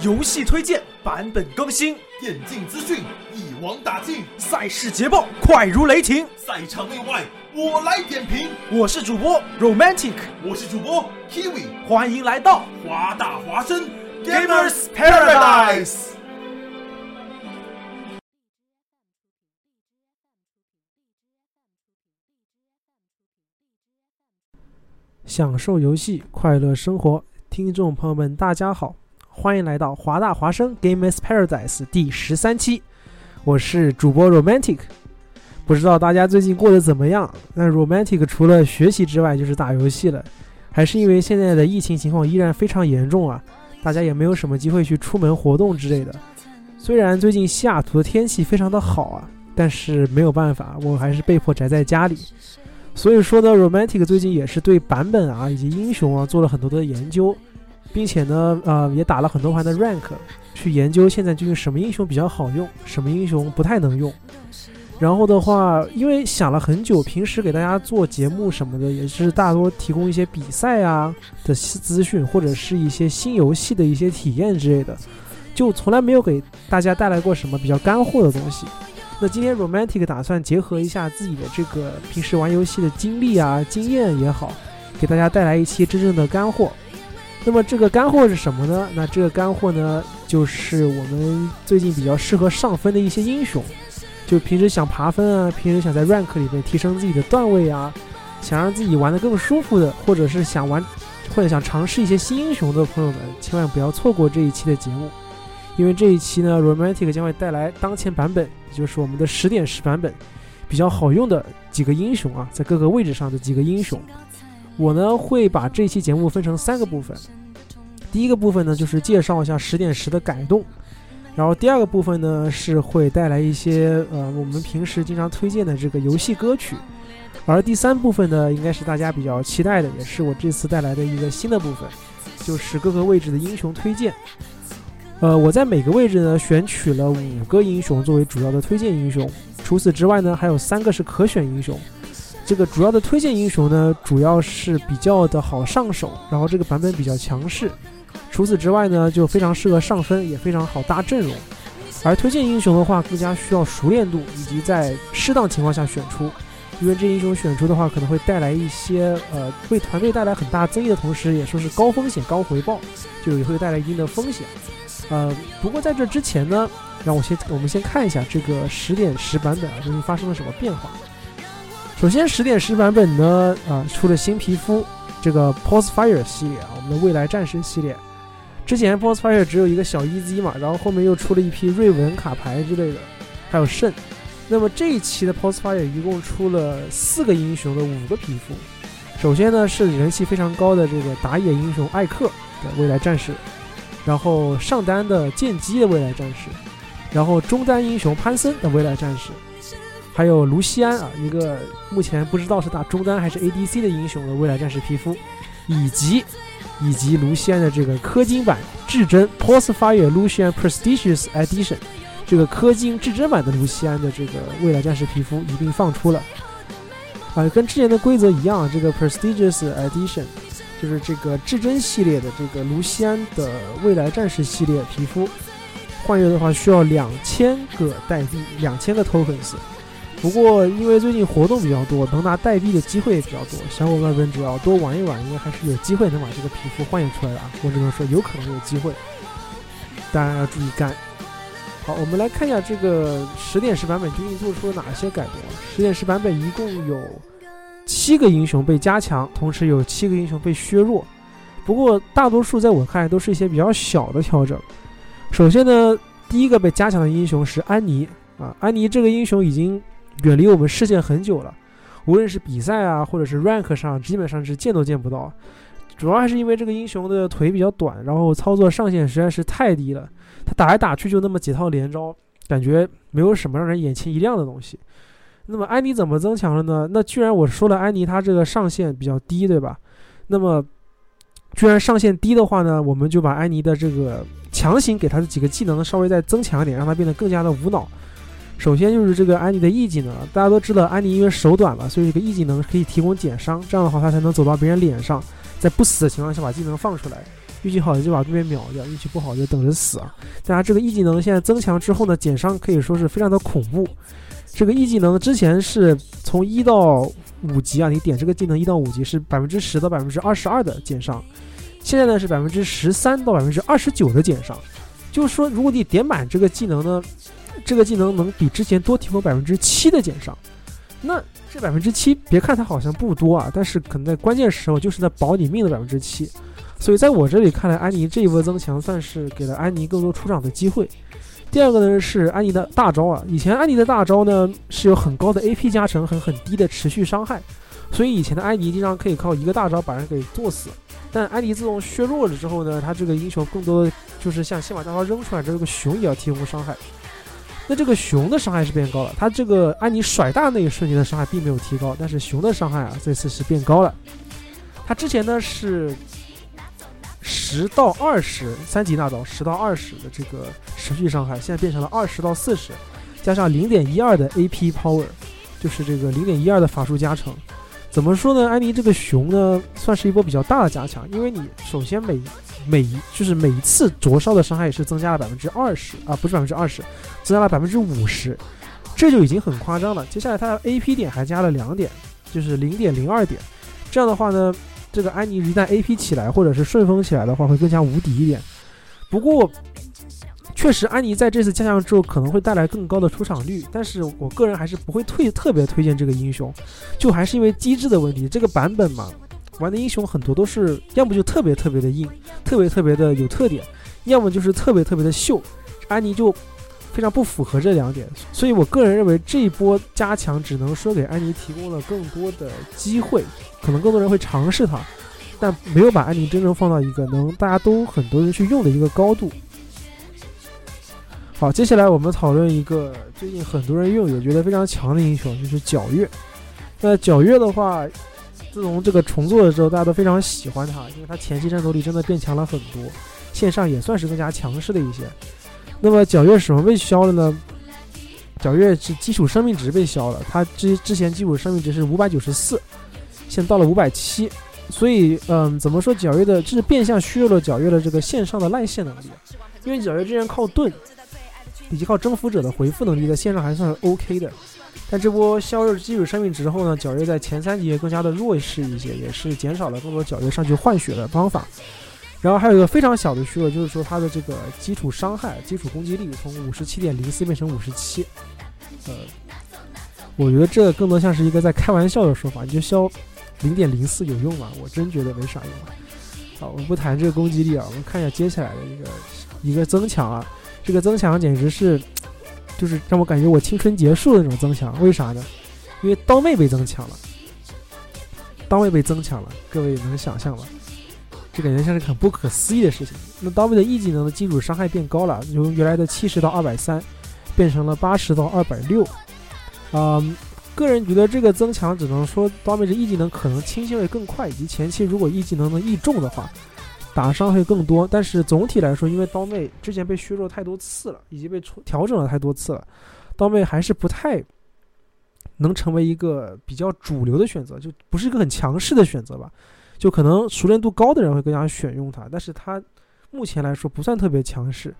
游戏推荐，版本更新，电竞资讯一网打尽，赛事捷报快如雷霆，赛场内外我来点评。我是主播 Romantic，我是主播 Kiwi，欢迎来到华大华生。Gamers Paradise。享受游戏，快乐生活，听众朋友们，大家好，欢迎来到华大华生 Gamers Paradise 第十三期，我是主播 Romantic。不知道大家最近过得怎么样？那 Romantic 除了学习之外，就是打游戏了，还是因为现在的疫情情况依然非常严重啊，大家也没有什么机会去出门活动之类的。虽然最近西雅图的天气非常的好啊，但是没有办法，我还是被迫宅在家里。所以说呢，Romantic 最近也是对版本啊以及英雄啊做了很多的研究，并且呢，呃，也打了很多盘的 rank，去研究现在究竟什么英雄比较好用，什么英雄不太能用。然后的话，因为想了很久，平时给大家做节目什么的，也是大多提供一些比赛啊的资讯，或者是一些新游戏的一些体验之类的，就从来没有给大家带来过什么比较干货的东西。那今天 Romantic 打算结合一下自己的这个平时玩游戏的经历啊、经验也好，给大家带来一期真正的干货。那么这个干货是什么呢？那这个干货呢，就是我们最近比较适合上分的一些英雄。就平时想爬分啊，平时想在 rank 里面提升自己的段位啊，想让自己玩得更舒服的，或者是想玩或者想尝试一些新英雄的朋友们，千万不要错过这一期的节目。因为这一期呢，Romantic 将会带来当前版本，也就是我们的十点十版本比较好用的几个英雄啊，在各个位置上的几个英雄。我呢会把这期节目分成三个部分，第一个部分呢就是介绍一下十点十的改动，然后第二个部分呢是会带来一些呃我们平时经常推荐的这个游戏歌曲，而第三部分呢应该是大家比较期待的，也是我这次带来的一个新的部分，就是各个位置的英雄推荐。呃，我在每个位置呢选取了五个英雄作为主要的推荐英雄，除此之外呢还有三个是可选英雄。这个主要的推荐英雄呢，主要是比较的好上手，然后这个版本比较强势。除此之外呢，就非常适合上分，也非常好搭阵容。而推荐英雄的话，更加需要熟练度以及在适当情况下选出，因为这英雄选出的话，可能会带来一些呃为团队带来很大增益的同时，也说是高风险高回报，就也会带来一定的风险。呃，不过在这之前呢，让我先我们先看一下这个十点十版本啊，究竟发生了什么变化。首先，十点十版本呢，啊，出了新皮肤，这个 p o s e Fire 系列啊，我们的未来战神系列。之前 p o s e Fire 只有一个小 EZ 嘛，然后后面又出了一批瑞文卡牌之类的，还有肾。那么这一期的 p o s e Fire 一共出了四个英雄的五个皮肤。首先呢，是人气非常高的这个打野英雄艾克的未来战士。然后上单的剑姬的未来战士，然后中单英雄潘森的未来战士，还有卢锡安啊，一个目前不知道是打中单还是 ADC 的英雄的未来战士皮肤，以及以及卢锡安的这个氪金版至臻 p o s Fire Lucian Prestigious Edition，这个氪金至臻版的卢锡安的这个未来战士皮肤一并放出了，啊，跟之前的规则一样，这个 Prestigious Edition。就是这个至臻系列的这个卢锡安的未来战士系列皮肤，换月的话需要两千个代币，两千个 tokens。不过因为最近活动比较多，能拿代币的机会也比较多，小伙伴们只要多玩一玩，应该还是有机会能把这个皮肤换出来的啊！我只能说有可能有机会，当然要注意干。好，我们来看一下这个十点十版本究竟做出了哪些改动。十点十版本一共有。七个英雄被加强，同时有七个英雄被削弱。不过大多数在我看来都是一些比较小的调整。首先呢，第一个被加强的英雄是安妮啊，安妮这个英雄已经远离我们视线很久了，无论是比赛啊，或者是 rank 上，基本上是见都见不到。主要还是因为这个英雄的腿比较短，然后操作上限实在是太低了，他打来打去就那么几套连招，感觉没有什么让人眼前一亮的东西。那么安妮怎么增强了呢？那居然我说了安妮她这个上限比较低，对吧？那么居然上限低的话呢，我们就把安妮的这个强行给她的几个技能稍微再增强一点，让她变得更加的无脑。首先就是这个安妮的 E 技能，大家都知道安妮因为手短嘛，所以这个 E 技能可以提供减伤，这样的话她才能走到别人脸上，在不死的情况下把技能放出来。运气好的就把对面秒掉，运气不好就等着死啊！大家这个 E 技能现在增强之后呢，减伤可以说是非常的恐怖。这个 E 技能之前是从一到五级啊，你点这个技能一到五级是百分之十到百分之二十二的减伤，现在呢是百分之十三到百分之二十九的减伤。就是说，如果你点满这个技能呢，这个技能能比之前多提供百分之七的减伤。那这百分之七，别看它好像不多啊，但是可能在关键时候就是在保你命的百分之七。所以在我这里看来，安妮这一波增强算是给了安妮更多出场的机会。第二个呢是安妮的大招啊，以前安妮的大招呢是有很高的 AP 加成和很低的持续伤害，所以以前的安妮经常可以靠一个大招把人给做死。但安妮自从削弱了之后呢，她这个英雄更多的就是像先把大招扔出来，这个熊也要提供伤害。那这个熊的伤害是变高了，它这个安妮甩大那一瞬间的伤害并没有提高，但是熊的伤害啊这次是变高了。它之前呢是。十到二十三级大招，十到二十的这个持续伤害，现在变成了二十到四十，加上零点一二的 AP power，就是这个零点一二的法术加成。怎么说呢？安妮这个熊呢，算是一波比较大的加强，因为你首先每每一就是每一次灼烧的伤害也是增加了百分之二十啊，不是百分之二十，增加了百分之五十，这就已经很夸张了。接下来它的 AP 点还加了两点，就是零点零二点，这样的话呢。这个安妮一旦 AP 起来，或者是顺风起来的话，会更加无敌一点。不过，确实安妮在这次加强之后可能会带来更高的出场率，但是我个人还是不会推特别推荐这个英雄，就还是因为机制的问题。这个版本嘛，玩的英雄很多都是要么就特别特别的硬，特别特别的有特点，要么就是特别特别的秀。安妮就。非常不符合这两点，所以我个人认为这一波加强只能说给安妮提供了更多的机会，可能更多人会尝试它，但没有把安妮真正放到一个能大家都很多人去用的一个高度。好，接下来我们讨论一个最近很多人用也觉得非常强的英雄，就是皎月。那皎月的话，自从这个重做的时候，大家都非常喜欢它，因为它前期战斗力真的变强了很多，线上也算是更加强势的一些。那么皎月什么被削了呢？皎月是基础生命值被削了，它之之前基础生命值是五百九十四，现在到了五百七，所以嗯，怎么说皎月的，这是变相削弱了皎月的这个线上的赖线能力，因为皎月之前靠盾以及靠征服者的回复能力在线上还算 OK 的，但这波削弱基础生命值后呢，皎月在前三级更加的弱势一些，也是减少了更多皎月上去换血的方法。然后还有一个非常小的削弱，就是说它的这个基础伤害、基础攻击力从五十七点零四变成五十七。呃，我觉得这更多像是一个在开玩笑的说法。你就消零点零四有用吗？我真觉得没啥用。好，我们不谈这个攻击力啊，我们看一下接下来的一个一个增强啊。这个增强简直是，就是让我感觉我青春结束的那种增强。为啥呢？因为刀妹被增强了，刀妹被增强了，各位能想象吗？这感觉像是很不可思议的事情。那刀妹的 E 技能的基础伤害变高了，由原来的七十到二百三，变成了八十到二百六。嗯，个人觉得这个增强只能说刀妹的 E 技能可能清线会更快，以及前期如果 E 技能能 E 中的话，打伤会更多。但是总体来说，因为刀妹之前被削弱太多次了，以及被调整了太多次了，刀妹还是不太能成为一个比较主流的选择，就不是一个很强势的选择吧。就可能熟练度高的人会更加选用它，但是它目前来说不算特别强势。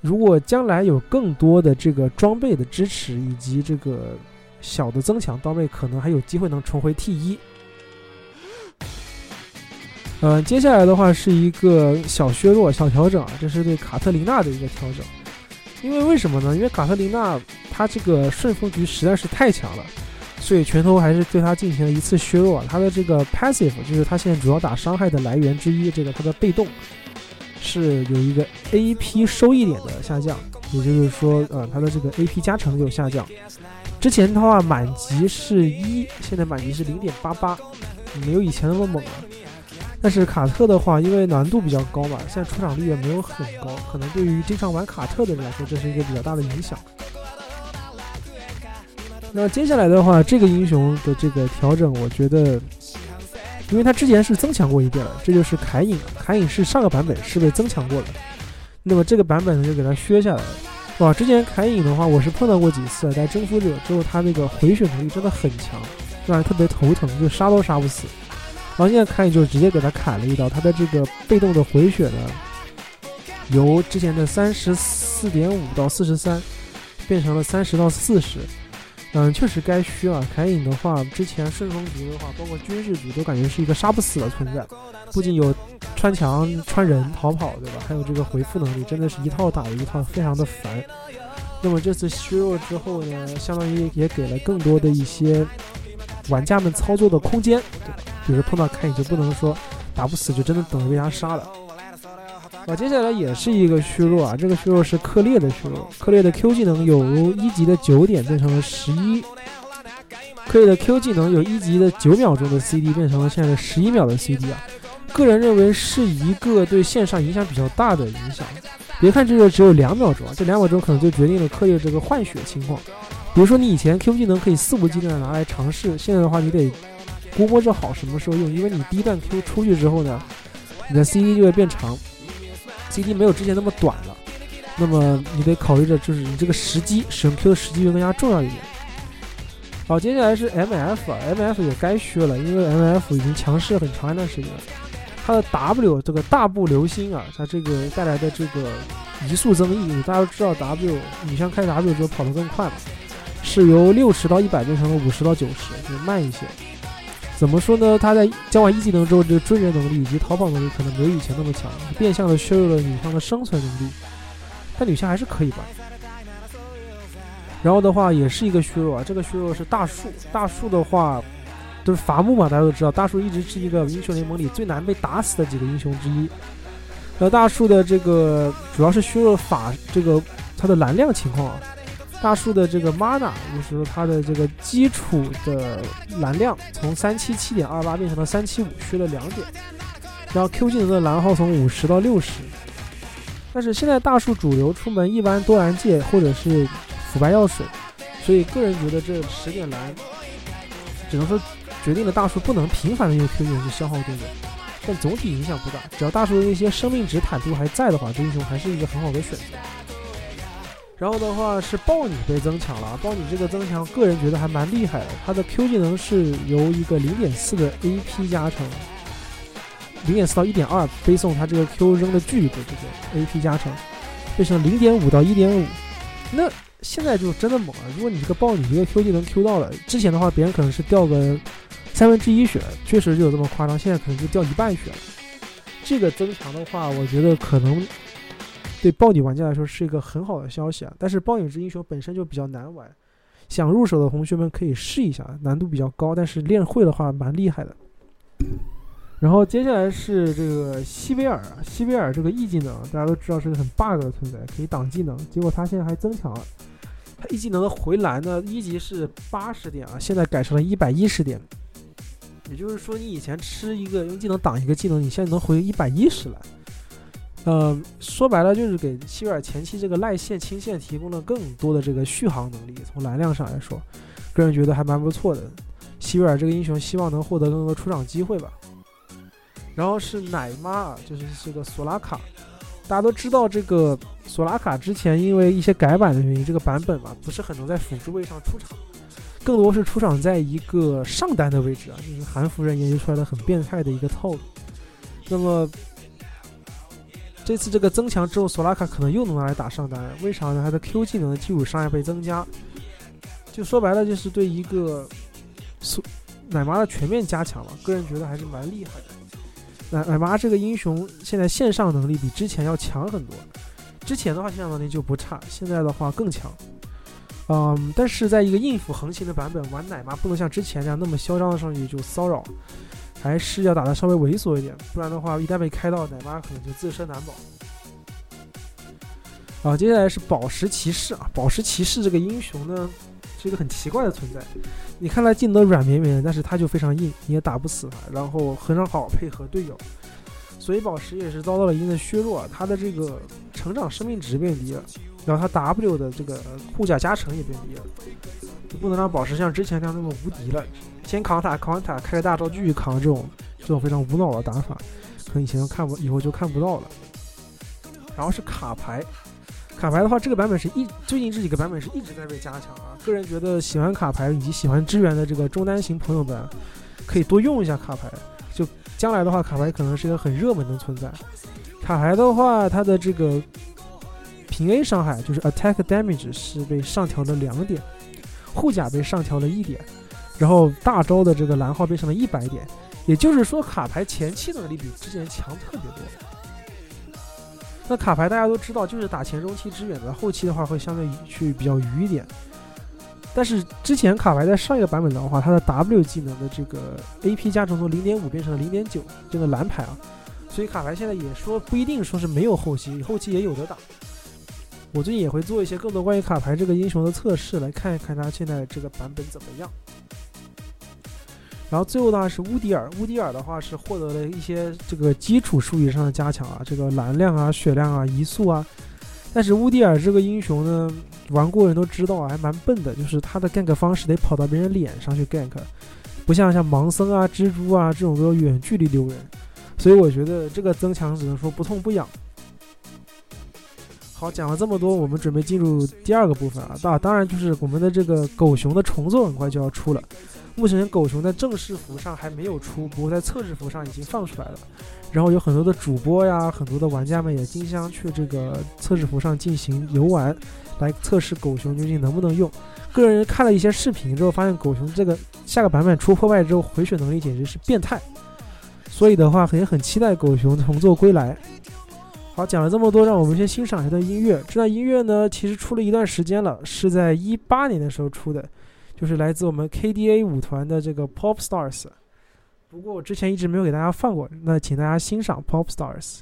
如果将来有更多的这个装备的支持以及这个小的增强，刀妹可能还有机会能重回 T 一。嗯，接下来的话是一个小削弱、小调整啊，这是对卡特琳娜的一个调整。因为为什么呢？因为卡特琳娜她这个顺风局实在是太强了。所以拳头还是对他进行了一次削弱，他的这个 passive 就是他现在主要打伤害的来源之一。这个他的被动是有一个 AP 收益点的下降，也就是说，呃，他的这个 AP 加成有下降。之前的话满级是一，现在满级是零点八八，没有以前那么猛了。但是卡特的话，因为难度比较高嘛，现在出场率也没有很高，可能对于经常玩卡特的人来说，这是一个比较大的影响。那接下来的话，这个英雄的这个调整，我觉得，因为他之前是增强过一遍了，这就是凯隐。凯隐是上个版本是被增强过的，那么这个版本呢就给他削下来了。哇，之前凯隐的话，我是碰到过几次，在征服者之后，他那个回血能力真的很强，让人特别头疼，就杀都杀不死。然后现在凯隐就直接给他砍了一刀，他的这个被动的回血呢，由之前的三十四点五到四十三，变成了三十到四十。嗯，确实该虚了。凯隐的话，之前顺风局的话，包括军事局都感觉是一个杀不死的存在，不仅有穿墙、穿人、逃跑，对吧？还有这个回复能力，真的是一套打一套，非常的烦。那么这次削弱之后呢，相当于也给了更多的一些玩家们操作的空间，对吧？比如碰到凯隐就不能说打不死，就真的等着被他杀了。啊，接下来也是一个虚弱啊，这个虚弱是克烈的虚弱，克烈的 Q 技能由一级的九点变成了十一，克烈的 Q 技能由一级的九秒钟的 CD 变成了现在的十一秒的 CD 啊，个人认为是一个对线上影响比较大的影响。别看这个只有两秒钟啊，这两秒钟可能就决定了克烈这个换血情况。比如说你以前 Q 技能可以肆无忌惮的拿来尝试，现在的话你得估摸着好什么时候用，因为你第一段 Q 出去之后呢，你的 CD 就会变长。CD 没有之前那么短了，那么你得考虑着，就是你这个时机使用 Q 的时机就更加重要一点。好，接下来是 MF，MF 也该削了，因为 MF 已经强势很长一段时间了。它的 W 这个大步流星啊，它这个带来的这个移速增益，大家都知道 W，你像开 W 之后跑得更快嘛，是由六十到一百变成了五十到九十，就慢一些。怎么说呢？他在交完一技能之后，这个追人能力以及逃跑能力可能没有以前那么强，变相的削弱了女枪的生存能力。但女枪还是可以吧。然后的话，也是一个削弱啊。这个削弱是大树，大树的话都是伐木嘛，大家都知道，大树一直是一个英雄联盟里最难被打死的几个英雄之一。那大树的这个主要是削弱法这个它的蓝量情况啊。大树的这个 mana 就是它的这个基础的蓝量从三七七点二八变成了三七五，削了两点。然后 Q 技能的蓝耗从五十到六十。但是现在大树主流出门一般多蓝戒或者是腐败药水，所以个人觉得这十点蓝只能说决定了大树不能频繁的用 Q 技能去消耗队友，但总体影响不大。只要大树的那些生命值坦度还在的话，这英雄还是一个很好的选择。然后的话是豹女被增强了，豹女这个增强，个人觉得还蛮厉害的。它的 Q 技能是由一个零点四的 AP 加成，零点四到一点二背送它这个 Q 扔的距离的这个 AP 加成，变成零点五到一点五。那现在就真的猛了。如果你这个豹女一个 Q 技能 Q 到了，之前的话别人可能是掉个三分之一血，确实就有这么夸张。现在可能就掉一半血了。这个增强的话，我觉得可能。对暴女玩家来说是一个很好的消息啊，但是暴影这英雄本身就比较难玩，想入手的同学们可以试一下，难度比较高，但是练会的话蛮厉害的。然后接下来是这个西维尔，西维尔这个 E 技能大家都知道是个很 bug 的存在，可以挡技能，结果他现在还增强了，他 E 技能的回蓝呢，一级是八十点啊，现在改成了一百一十点，也就是说你以前吃一个用技能挡一个技能，你现在能回一百一十了。呃，说白了就是给希维尔前期这个赖线清线提供了更多的这个续航能力。从蓝量上来说，个人觉得还蛮不错的。希维尔这个英雄希望能获得更多出场机会吧。然后是奶妈，就是这个索拉卡。大家都知道这个索拉卡之前因为一些改版的原因，这个版本嘛不是很能在辅助位上出场，更多是出场在一个上单的位置啊，就是韩服人研究出来的很变态的一个套路。那么。这次这个增强之后，索拉卡可能又能拿来打上单，为啥呢？它的 Q 技能的基础伤害被增加，就说白了就是对一个索奶妈的全面加强了。个人觉得还是蛮厉害的。奶奶妈这个英雄现在线上能力比之前要强很多，之前的话线上能力就不差，现在的话更强。嗯，但是在一个应付横行的版本玩奶妈，不能像之前那样那么嚣张的上去就骚扰。还是要打的稍微猥琐一点，不然的话，一旦被开到奶妈，可能就自身难保。好，接下来是宝石骑士啊，宝石骑士这个英雄呢，是一个很奇怪的存在。你看他技能软绵绵，但是他就非常硬，你也打不死他，然后很少好配合队友，所以宝石也是遭到了一定的削弱，他的这个成长生命值变低了，然后他 W 的这个护甲加成也变低了，不能让宝石像之前那样那么无敌了。先扛塔，扛完塔开个大招继续扛，这种这种非常无脑的打法，可能以前看不，以后就看不到了。然后是卡牌，卡牌的话，这个版本是一最近这几个版本是一直在被加强啊。个人觉得喜欢卡牌以及喜欢支援的这个中单型朋友们，可以多用一下卡牌。就将来的话，卡牌可能是一个很热门的存在。卡牌的话，它的这个平 A 伤害就是 Attack Damage 是被上调了两点，护甲被上调了一点，然后大招的这个蓝耗变成了一百点。也就是说，卡牌前期能力比之前强特别多。那卡牌大家都知道，就是打前中期支援的，后期的话会相对去比较余一点。但是之前卡牌在上一个版本的话，它的 W 技能的这个 AP 加成从零点五变成了零点九，这个蓝牌啊，所以卡牌现在也说不一定说是没有后期，后期也有得打。我最近也会做一些更多关于卡牌这个英雄的测试，来看一看它现在这个版本怎么样。然后最后的话是乌迪尔，乌迪尔的话是获得了一些这个基础术语上的加强啊，这个蓝量啊、血量啊、移速啊。但是乌迪尔这个英雄呢，玩过人都知道啊，还蛮笨的，就是他的 gank 方式得跑到别人脸上去 gank，不像像盲僧啊、蜘蛛啊这种都要远距离溜人。所以我觉得这个增强只能说不痛不痒。好，讲了这么多，我们准备进入第二个部分啊，当当然就是我们的这个狗熊的重做很快就要出了。目前狗熊在正式服上还没有出，不过在测试服上已经放出来了。然后有很多的主播呀，很多的玩家们也竞相去这个测试服上进行游玩，来测试狗熊究竟能不能用。个人看了一些视频之后，发现狗熊这个下个版本出破败之后回血能力简直是变态，所以的话也很期待狗熊重做归来。好，讲了这么多，让我们先欣赏一段音乐。这段音乐呢，其实出了一段时间了，是在一八年的时候出的，就是来自我们 KDA 舞团的这个 Pop Stars。不过我之前一直没有给大家放过，那请大家欣赏 Pop Stars。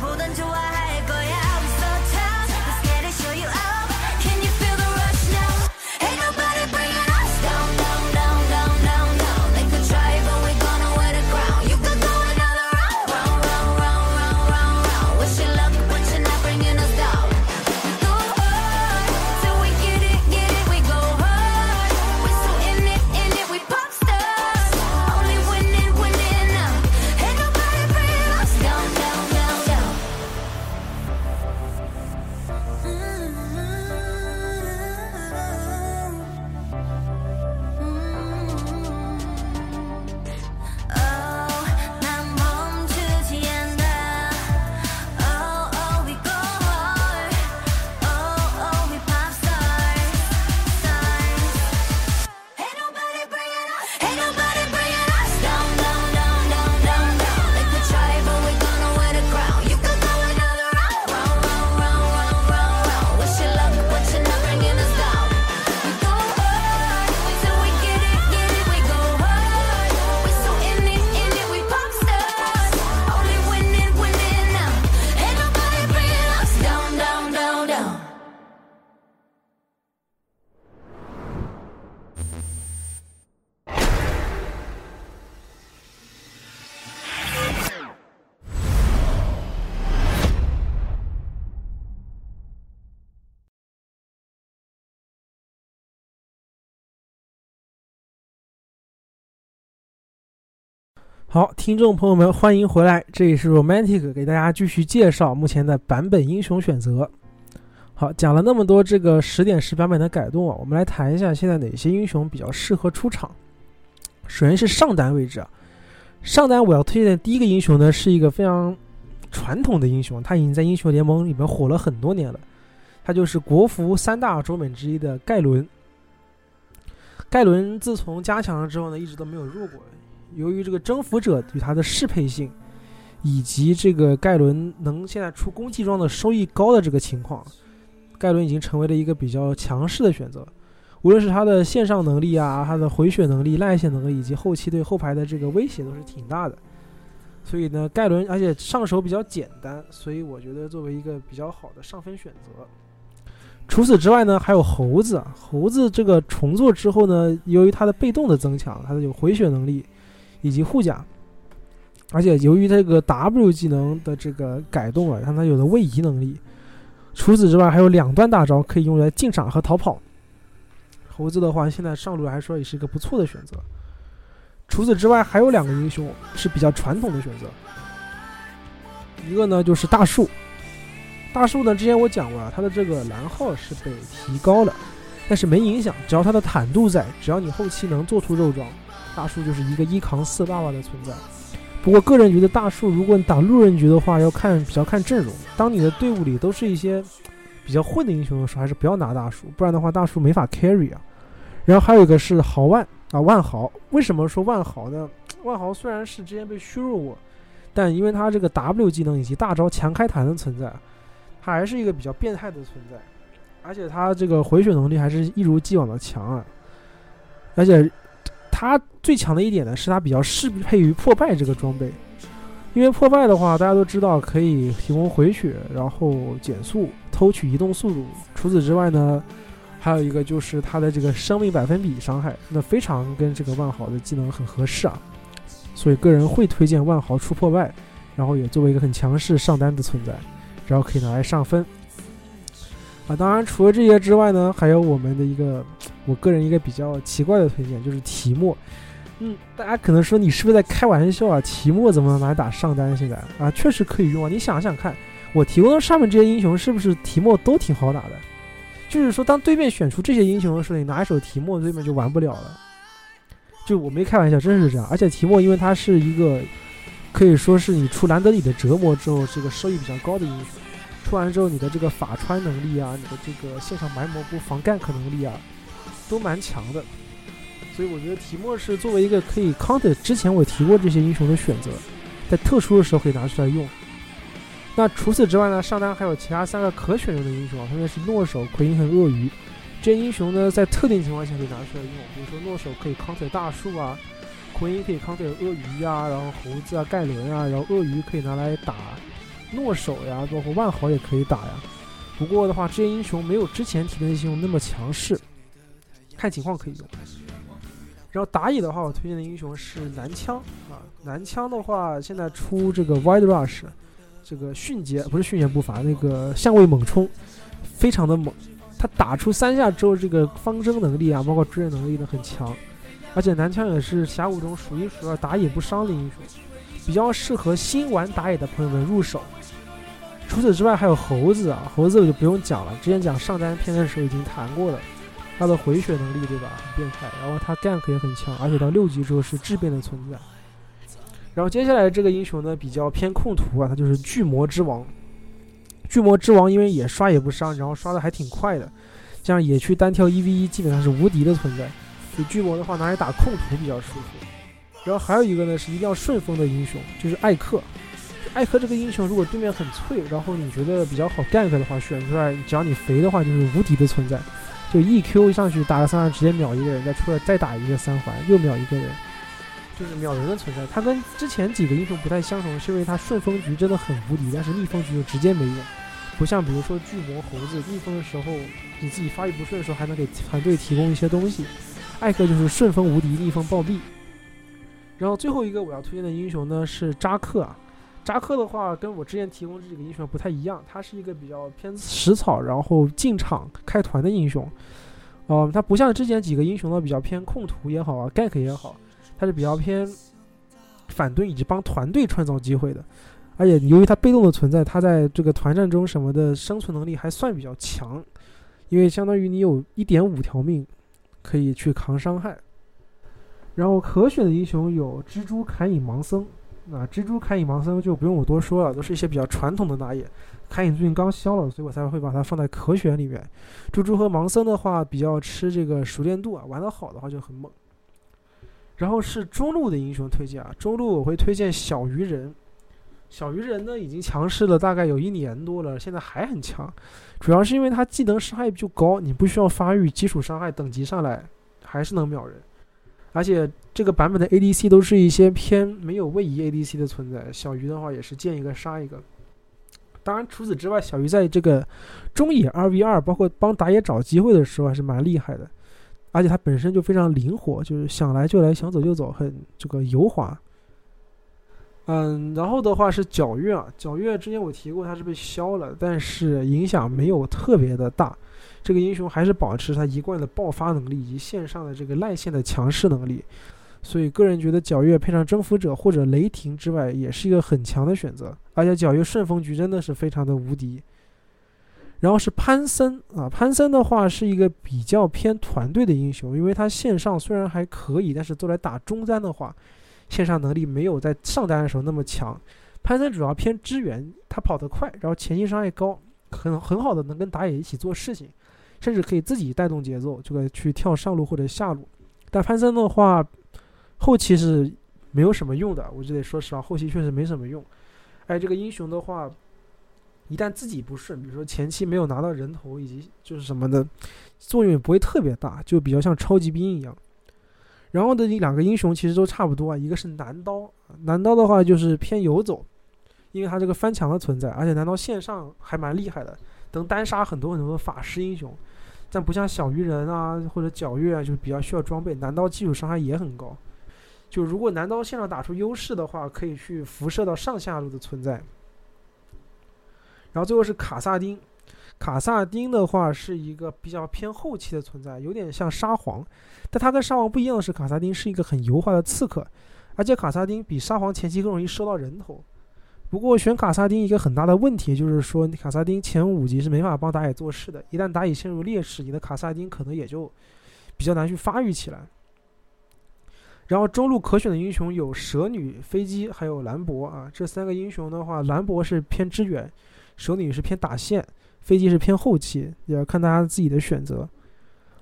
fallen 好，听众朋友们，欢迎回来，这里是 Romantic 给大家继续介绍目前的版本英雄选择。好，讲了那么多这个十点十版本的改动啊，我们来谈一下现在哪些英雄比较适合出场。首先是上单位置啊，上单我要推荐的第一个英雄呢，是一个非常传统的英雄，他已经在英雄联盟里面火了很多年了，他就是国服三大中本之一的盖伦。盖伦自从加强了之后呢，一直都没有弱过。由于这个征服者与它的适配性，以及这个盖伦能现在出攻击装的收益高的这个情况，盖伦已经成为了一个比较强势的选择。无论是他的线上能力啊，他的回血能力、赖线能力，以及后期对后排的这个威胁都是挺大的。所以呢，盖伦而且上手比较简单，所以我觉得作为一个比较好的上分选择。除此之外呢，还有猴子。猴子这个重做之后呢，由于它的被动的增强，它的有回血能力。以及护甲，而且由于这个 W 技能的这个改动啊，让它有了位移能力。除此之外，还有两段大招可以用来进场和逃跑。猴子的话，现在上路来说也是一个不错的选择。除此之外，还有两个英雄是比较传统的选择。一个呢就是大树，大树呢之前我讲过啊，它的这个蓝耗是被提高了，但是没影响，只要它的坦度在，只要你后期能做出肉装。大树就是一个一扛四爸爸的存在，不过个人觉得大树，如果你打路人局的话，要看比较看阵容。当你的队伍里都是一些比较混的英雄的时候，还是不要拿大树，不然的话大树没法 carry 啊。然后还有一个是豪万啊，万豪。为什么说万豪呢？万豪虽然是之前被削弱过，但因为他这个 W 技能以及大招强开弹的存在，他还是一个比较变态的存在。而且他这个回血能力还是一如既往的强啊，而且。它最强的一点呢，是它比较适配于破败这个装备，因为破败的话，大家都知道可以提供回血，然后减速、偷取移动速度。除此之外呢，还有一个就是它的这个生命百分比伤害，那非常跟这个万豪的技能很合适啊。所以个人会推荐万豪出破败，然后也作为一个很强势上单的存在，然后可以拿来上分。啊，当然除了这些之外呢，还有我们的一个。我个人一个比较奇怪的推荐就是提莫，嗯，大家可能说你是不是在开玩笑啊？提莫怎么来打上单？现在啊，确实可以用啊！你想想看，我提供的上面这些英雄是不是提莫都挺好打的？就是说，当对面选出这些英雄的时候，你拿一手提莫，对面就玩不了了。就我没开玩笑，真是这样。而且提莫因为它是一个可以说是你出兰德里的折磨之后，这个收益比较高的英雄，出完之后你的这个法穿能力啊，你的这个线上埋蘑菇防 gank 能力啊。都蛮强的，所以我觉得提莫是作为一个可以 counter 之前我提过这些英雄的选择，在特殊的时候可以拿出来用。那除此之外呢，上单还有其他三个可选用的英雄，分别是诺手、奎因和鳄鱼。这些英雄呢，在特定情况下可以拿出来用，比如说诺手可以 counter 大树啊，奎因可以 counter 鳄鱼啊，然后猴子啊、盖伦啊，然后鳄鱼可以拿来打诺手呀，包括万豪也可以打呀。不过的话，这些英雄没有之前提的那些英雄那么强势。看情况可以用，然后打野的话，我推荐的英雄是男枪啊。男枪的话，现在出这个 Wide Rush，这个迅捷不是迅捷步伐，那个相位猛冲，非常的猛。他打出三下之后，这个方针能力啊，包括追人能力都很强。而且男枪也是峡谷中数一数二打野不伤的英雄，比较适合新玩打野的朋友们入手。除此之外，还有猴子啊，猴子我就不用讲了，之前讲上单篇的时候已经谈过了。他的回血能力对吧，很变态，然后他 gank 也很强，而且到六级之后是质变的存在。然后接下来这个英雄呢比较偏控图啊，他就是巨魔之王。巨魔之王因为野刷也不伤，然后刷的还挺快的，这样野区单挑一 v 一基本上是无敌的存在。所以巨魔的话拿来打控图比较舒服。然后还有一个呢是一定要顺风的英雄，就是艾克。艾克这个英雄如果对面很脆，然后你觉得比较好 gank 的话，选出来只要你肥的话就是无敌的存在。就 E Q 上去打个三环，直接秒一个人，再出来再打一个三环，又秒一个人，就是秒人的存在。他跟之前几个英雄不太相同，是因为他顺风局真的很无敌，但是逆风局就直接没用。不像比如说巨魔猴子逆风的时候，你自己发育不顺的时候还能给团队提供一些东西。艾克就是顺风无敌，逆风暴毙。然后最后一个我要推荐的英雄呢是扎克啊。扎克的话，跟我之前提供这几个英雄不太一样，他是一个比较偏食草，然后进场开团的英雄。哦，他不像之前几个英雄呢，比较偏控图也好啊，gank 也好，他是比较偏反盾以及帮团队创造机会的。而且由于他被动的存在，他在这个团战中什么的生存能力还算比较强，因为相当于你有一点五条命可以去扛伤害。然后可选的英雄有蜘蛛、砍影、盲僧。啊，蜘蛛、砍影、盲僧就不用我多说了，都是一些比较传统的打野。砍影最近刚消了，所以我才会把它放在可选里面。蜘蛛和盲僧的话比较吃这个熟练度啊，玩得好的话就很猛。然后是中路的英雄推荐啊，中路我会推荐小鱼人。小鱼人呢已经强势了大概有一年多了，现在还很强，主要是因为他技能伤害就高，你不需要发育，基础伤害等级上来还是能秒人。而且这个版本的 ADC 都是一些偏没有位移 ADC 的存在，小鱼的话也是见一个杀一个。当然除此之外，小鱼在这个中野二 v 二，包括帮打野找机会的时候还是蛮厉害的。而且它本身就非常灵活，就是想来就来，想走就走，很这个油滑。嗯，然后的话是皎月啊，皎月之前我提过它是被削了，但是影响没有特别的大。这个英雄还是保持他一贯的爆发能力以及线上的这个赖线的强势能力，所以个人觉得皎月配上征服者或者雷霆之外，也是一个很强的选择。而且皎月顺风局真的是非常的无敌。然后是潘森啊，潘森的话是一个比较偏团队的英雄，因为他线上虽然还可以，但是做来打中单的话，线上能力没有在上单的时候那么强。潘森主要偏支援，他跑得快，然后前期伤害高，很很好的能跟打野一起做事情。甚至可以自己带动节奏，这个去跳上路或者下路。但潘森的话，后期是没有什么用的，我就得说实话，后期确实没什么用。哎，这个英雄的话，一旦自己不顺，比如说前期没有拿到人头以及就是什么的，作用也不会特别大，就比较像超级兵一样。然后的两个英雄其实都差不多啊，一个是男刀，男刀的话就是偏游走，因为他这个翻墙的存在，而且男刀线上还蛮厉害的，能单杀很多很多的法师英雄。但不像小鱼人啊或者皎月啊，就是比较需要装备。男刀基础伤害也很高，就如果男刀线上打出优势的话，可以去辐射到上下路的存在。然后最后是卡萨丁，卡萨丁的话是一个比较偏后期的存在，有点像沙皇，但它跟沙皇不一样的是，卡萨丁是一个很油滑的刺客，而且卡萨丁比沙皇前期更容易收到人头。不过选卡萨丁一个很大的问题就是说，卡萨丁前五级是没法帮打野做事的。一旦打野陷入劣势，你的卡萨丁可能也就比较难去发育起来。然后中路可选的英雄有蛇女、飞机还有兰博啊，这三个英雄的话，兰博是偏支援，蛇女是偏打线，飞机是偏后期，也要看大家自己的选择。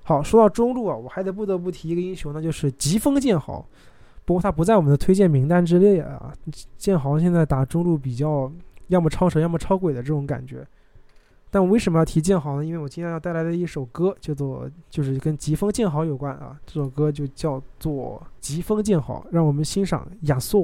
好，说到中路啊，我还得不得不提一个英雄，那就是疾风剑豪。不过他不在我们的推荐名单之列啊。剑豪现在打中路比较要么超神要么超鬼的这种感觉。但我为什么要提剑豪呢？因为我今天要带来的一首歌叫做就是跟疾风剑豪有关啊。这首歌就叫做《疾风剑豪》，让我们欣赏亚瑟。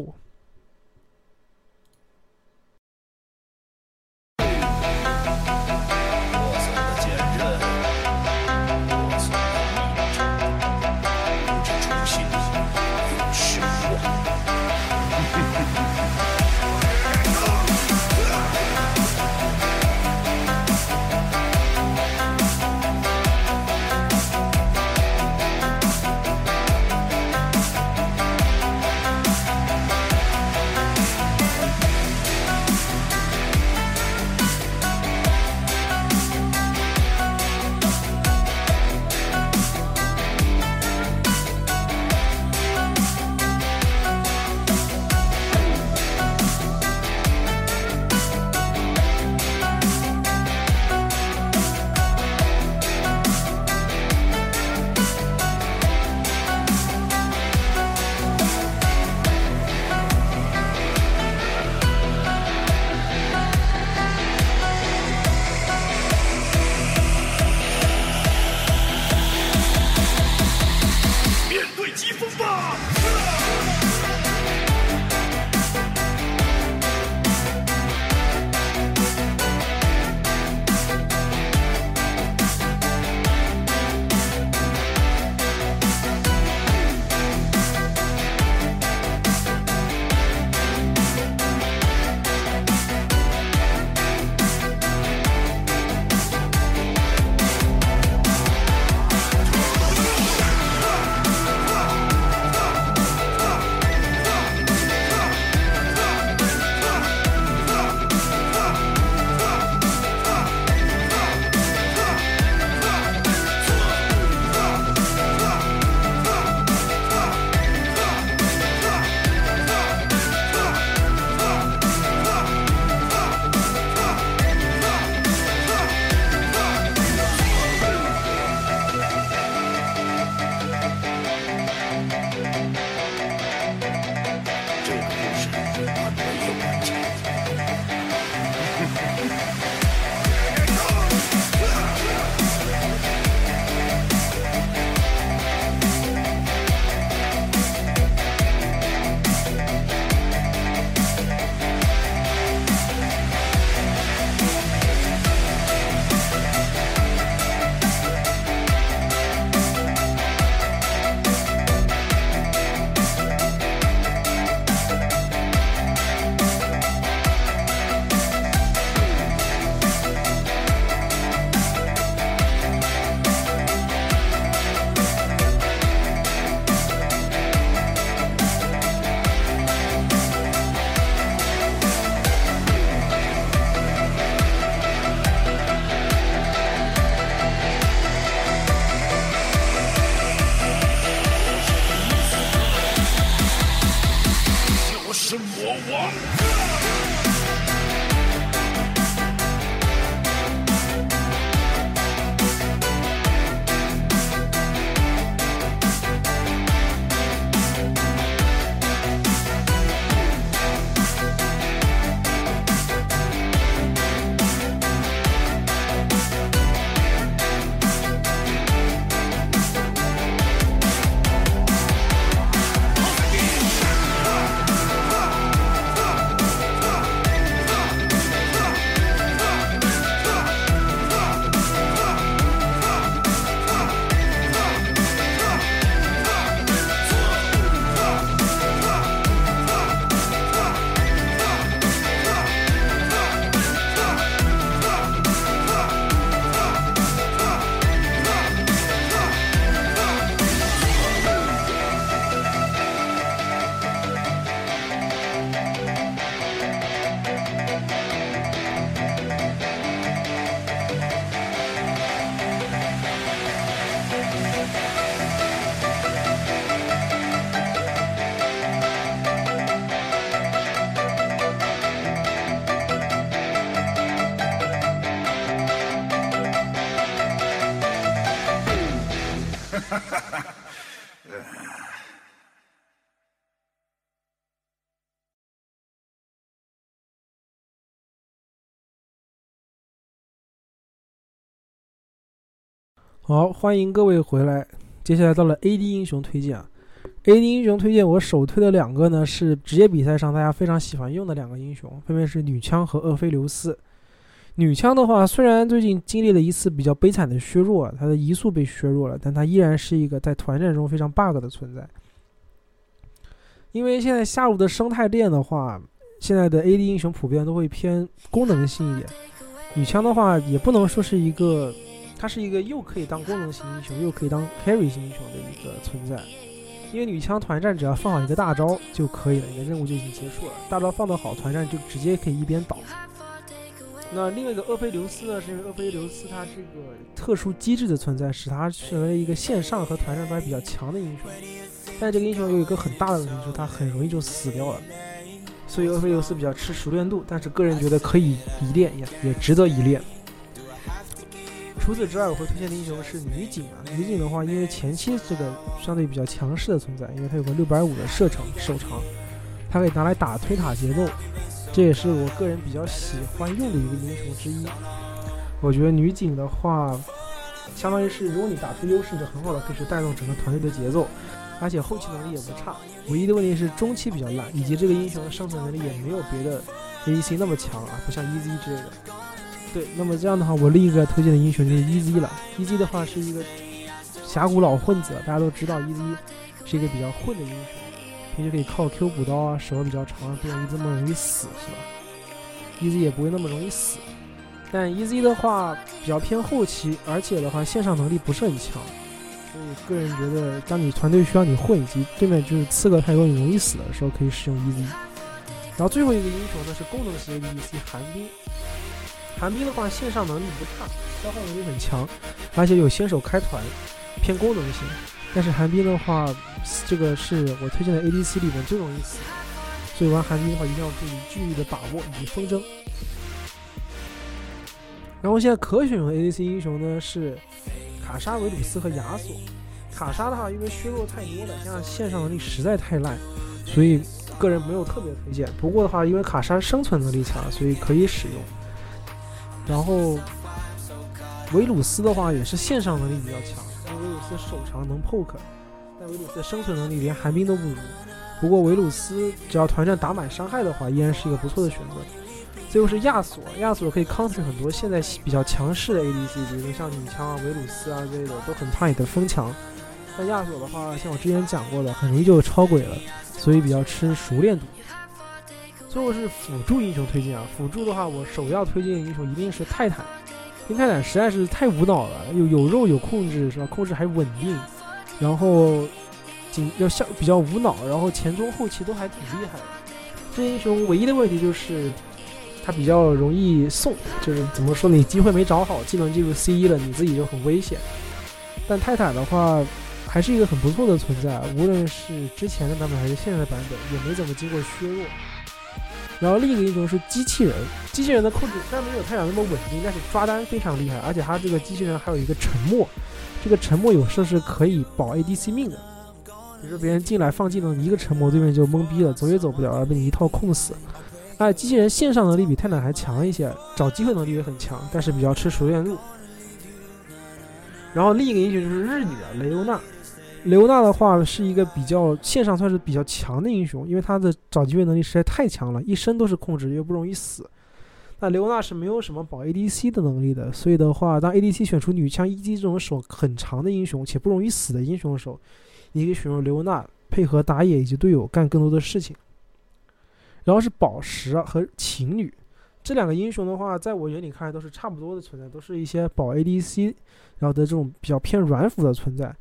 好，欢迎各位回来。接下来到了 AD 英雄推荐啊，AD 英雄推荐我首推的两个呢是职业比赛上大家非常喜欢用的两个英雄，分别是女枪和厄斐琉斯。女枪的话，虽然最近经历了一次比较悲惨的削弱，她的移速被削弱了，但她依然是一个在团战中非常 bug 的存在。因为现在下路的生态链的话，现在的 AD 英雄普遍都会偏功能性一点。女枪的话，也不能说是一个。它是一个又可以当功能型英雄，又可以当 carry 型英雄的一个存在。因为女枪团战只要放好一个大招就可以了，你的任务就已经结束了。大招放得好，团战就直接可以一边倒。那另外一个厄斐琉斯呢？是因为厄斐琉斯它这个特殊机制的存在，使它成为一个线上和团战都比较强的英雄。但这个英雄有一个很大的问题，就是它很容易就死掉了。所以厄斐琉斯比较吃熟练度，但是个人觉得可以一练，也也值得一练。除此之外，我会推荐的英雄是女警啊。女警的话，因为前期这个相对比较强势的存在，因为它有个六百五的射程手长，它可以拿来打推塔节奏，这也是我个人比较喜欢用的一个英雄之一。我觉得女警的话，相当于是如果你打出优势，就很好的可以去带动整个团队的节奏，而且后期能力也不差。唯一的问题是中期比较烂，以及这个英雄的生存能力也没有别的 ADC 那么强啊，不像 EZ 之类的。对，那么这样的话，我另一个推荐的英雄就是 EZ 了。EZ 的话是一个峡谷老混子，大家都知道 EZ 是一个比较混的英雄，平时可以靠 Q 补刀啊，手比较长，不容易这么容易死，是吧？EZ 也不会那么容易死。但 EZ 的话比较偏后期，而且的话线上能力不是很强，所以个人觉得，当你团队需要你混，以及对面就是刺客太多你容易死的时候，可以使用 EZ。然后最后一个英雄呢是功能型 ADC 寒冰。寒冰的话，线上能力不差，消耗能力很强，而且有先手开团，偏功能型。但是寒冰的话，这个是我推荐的 ADC 里面最容易死，所以玩寒冰的话一定要注意距离的把握以及风筝。然后现在可选用的 ADC 英雄呢是卡莎、维鲁斯和亚索。卡莎的话，因为削弱太多了，加上线上能力实在太烂，所以个人没有特别推荐。不过的话，因为卡莎生存能力强，所以可以使用。然后维鲁斯的话也是线上能力比较强，因为维鲁斯手长能 poke，但维鲁斯的生存能力连寒冰都不如。不过维鲁斯只要团战打满伤害的话，依然是一个不错的选择。最后是亚索，亚索可以 counter 很多现在比较强势的 ADC，比如说像女枪啊、维鲁斯啊之类的，都很怕你的风墙。但亚索的话，像我之前讲过的，很容易就超鬼了，所以比较吃熟练度。最后是辅助英雄推荐啊，辅助的话，我首要推荐的英雄一定是泰坦，因为泰坦实在是太无脑了，有有肉有控制是吧？控制还稳定，然后仅要像比较无脑，然后前中后期都还挺厉害的。这英雄唯一的问题就是他比较容易送，就是怎么说你机会没找好，技能进入 C 一了，你自己就很危险。但泰坦的话还是一个很不错的存在，无论是之前的版本还是现在的版本，也没怎么经过削弱。然后另一个英雄是机器人，机器人的控制虽然没有太阳那么稳定，但是抓单非常厉害，而且它这个机器人还有一个沉默，这个沉默有时候是可以保 ADC 命的。比如说别人进来放技能，一个沉默对面就懵逼了，走也走不了，而被你一套控死。哎，机器人线上能力比泰坦还强一些，找机会能力也很强，但是比较吃熟练度。然后另一个英雄就是日女的雷欧娜。雷欧娜的话是一个比较线上算是比较强的英雄，因为他的找机会能力实在太强了，一身都是控制，又不容易死。那雷欧娜是没有什么保 ADC 的能力的，所以的话，当 ADC 选出女枪一击这种手很长的英雄且不容易死的英雄的时候，你可以选用雷欧娜配合打野以及队友干更多的事情。然后是宝石和情侣这两个英雄的话，在我眼里看来都是差不多的存在，都是一些保 ADC 然后的这种比较偏软辅的存在。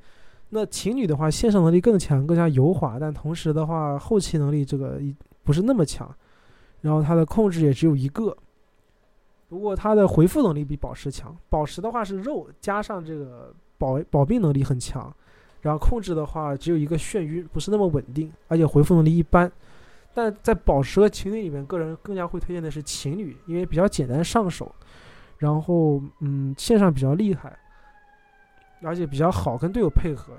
那情侣的话，线上能力更强，更加油滑，但同时的话，后期能力这个一不是那么强，然后它的控制也只有一个。不过它的回复能力比宝石强，宝石的话是肉加上这个保保命能力很强，然后控制的话只有一个眩晕，不是那么稳定，而且回复能力一般。但在宝石和情侣里面，个人更加会推荐的是情侣，因为比较简单上手，然后嗯线上比较厉害。而且比较好跟队友配合。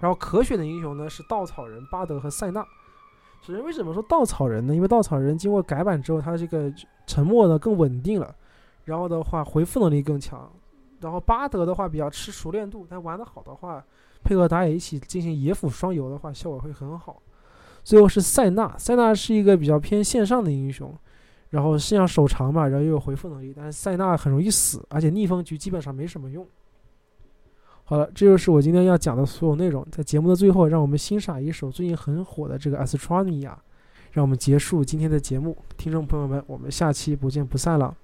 然后可选的英雄呢是稻草人巴德和塞纳。首先为什么说稻草人呢？因为稻草人经过改版之后，他这个沉默呢更稳定了，然后的话回复能力更强。然后巴德的话比较吃熟练度，但玩得好的话，配合打野一起进行野辅双游的话，效果会很好。最后是塞纳，塞纳是一个比较偏线上的英雄，然后线上手长嘛，然后又有回复能力，但是塞纳很容易死，而且逆风局基本上没什么用。好了，这就是我今天要讲的所有内容。在节目的最后，让我们欣赏一首最近很火的这个《Astronomia》，让我们结束今天的节目。听众朋友们，我们下期不见不散了。